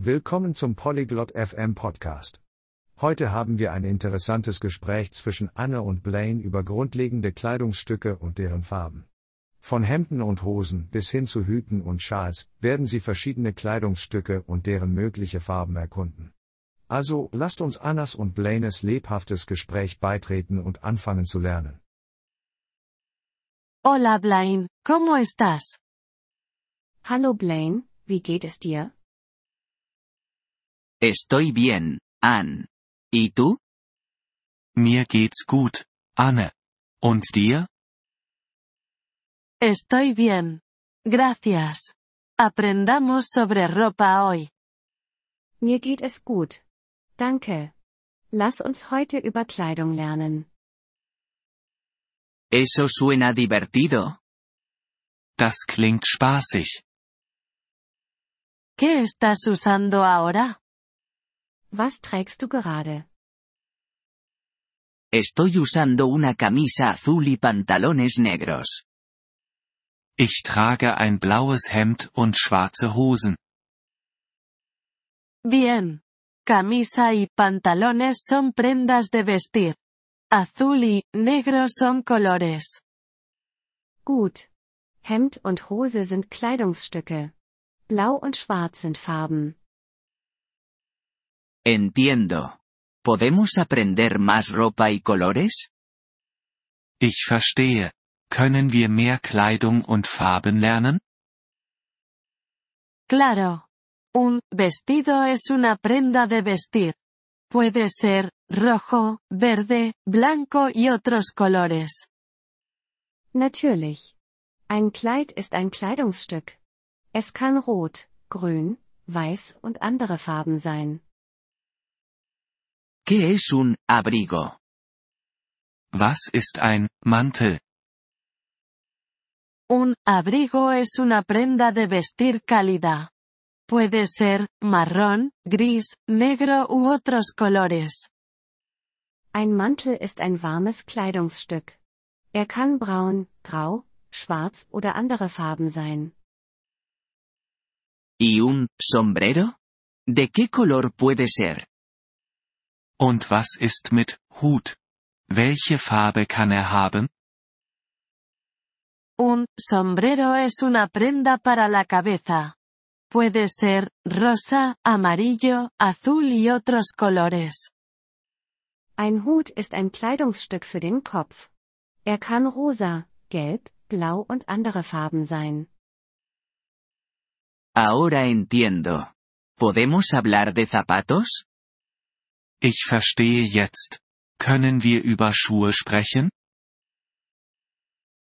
Willkommen zum Polyglot FM Podcast. Heute haben wir ein interessantes Gespräch zwischen Anne und Blaine über grundlegende Kleidungsstücke und deren Farben. Von Hemden und Hosen bis hin zu Hüten und Schals werden sie verschiedene Kleidungsstücke und deren mögliche Farben erkunden. Also lasst uns Annas und Blaines lebhaftes Gespräch beitreten und anfangen zu lernen. Hola Blaine, ¿cómo estás? Hallo Blaine, wie geht es dir? Estoy bien, Ann. ¿Y tú? Mir geht's gut, Anne. Und dir? Estoy bien. Gracias. Aprendamos sobre ropa hoy. Mir geht es gut. Danke. Lass uns heute über Kleidung lernen. Eso suena divertido. Das klingt spaßig. ¿Qué estás usando ahora? Was trägst du gerade? Estoy usando una camisa azul y pantalones negros. Ich trage ein blaues Hemd und schwarze Hosen. Bien. Camisa y pantalones son prendas de vestir. Azul y negro son colores. Gut. Hemd und Hose sind Kleidungsstücke. Blau und Schwarz sind Farben. Entiendo. ¿Podemos aprender más ropa y colores? Ich verstehe. Können wir mehr Kleidung und Farben lernen? Claro. Un vestido es una prenda de vestir. Puede ser rojo, verde, blanco y otros colores. Natürlich. Ein Kleid ist ein Kleidungsstück. Es kann rot, grün, weiß und andere Farben sein. ¿Qué es un abrigo? Was ist ein Mantel? Un abrigo es una prenda de vestir cálida. Puede ser marrón, gris, negro u otros colores. Ein Mantel ist ein warmes Kleidungsstück. Er kann braun, grau, schwarz oder andere Farben sein. ¿Y un sombrero? ¿De qué color puede ser? Und was ist mit Hut? Welche Farbe kann er haben? Un sombrero es una prenda para la cabeza. Puede ser rosa, amarillo, azul y otros colores. Ein Hut ist ein Kleidungsstück für den Kopf. Er kann rosa, gelb, blau und andere Farben sein. Ahora entiendo. ¿Podemos hablar de zapatos? Ich verstehe jetzt. Können wir über Schuhe sprechen?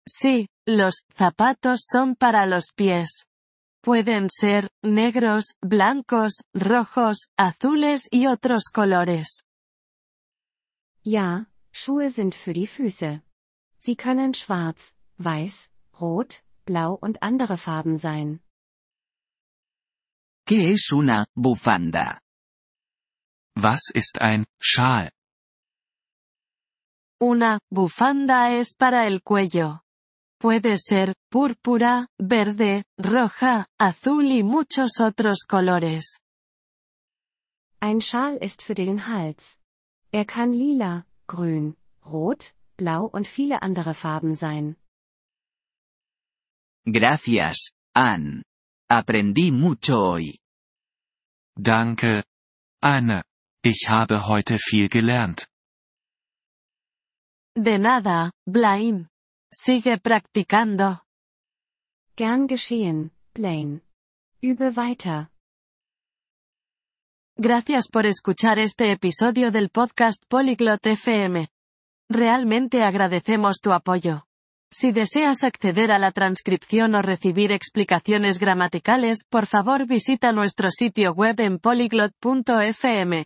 Sí, los zapatos son para los pies. Pueden ser negros, blancos, rojos, azules y otros colores. Ja, Schuhe sind für die Füße. Sie können schwarz, weiß, rot, blau und andere Farben sein. ¿Qué es una bufanda? Was ist ein Schal? Una bufanda es para el cuello. Puede ser púrpura, verde, roja, azul y muchos otros colores. Ein Schal ist für den Hals. Er kann lila, grün, rot, blau und viele andere Farben sein. Gracias, Ann. Aprendí mucho hoy. Danke, Anne. Ich habe heute viel gelernt. De nada, Blaine. Sigue practicando. Gern geschehen, Blaine. Übe weiter. Gracias por escuchar este episodio del podcast Polyglot FM. Realmente agradecemos tu apoyo. Si deseas acceder a la transcripción o recibir explicaciones gramaticales, por favor visita nuestro sitio web en polyglot.fm.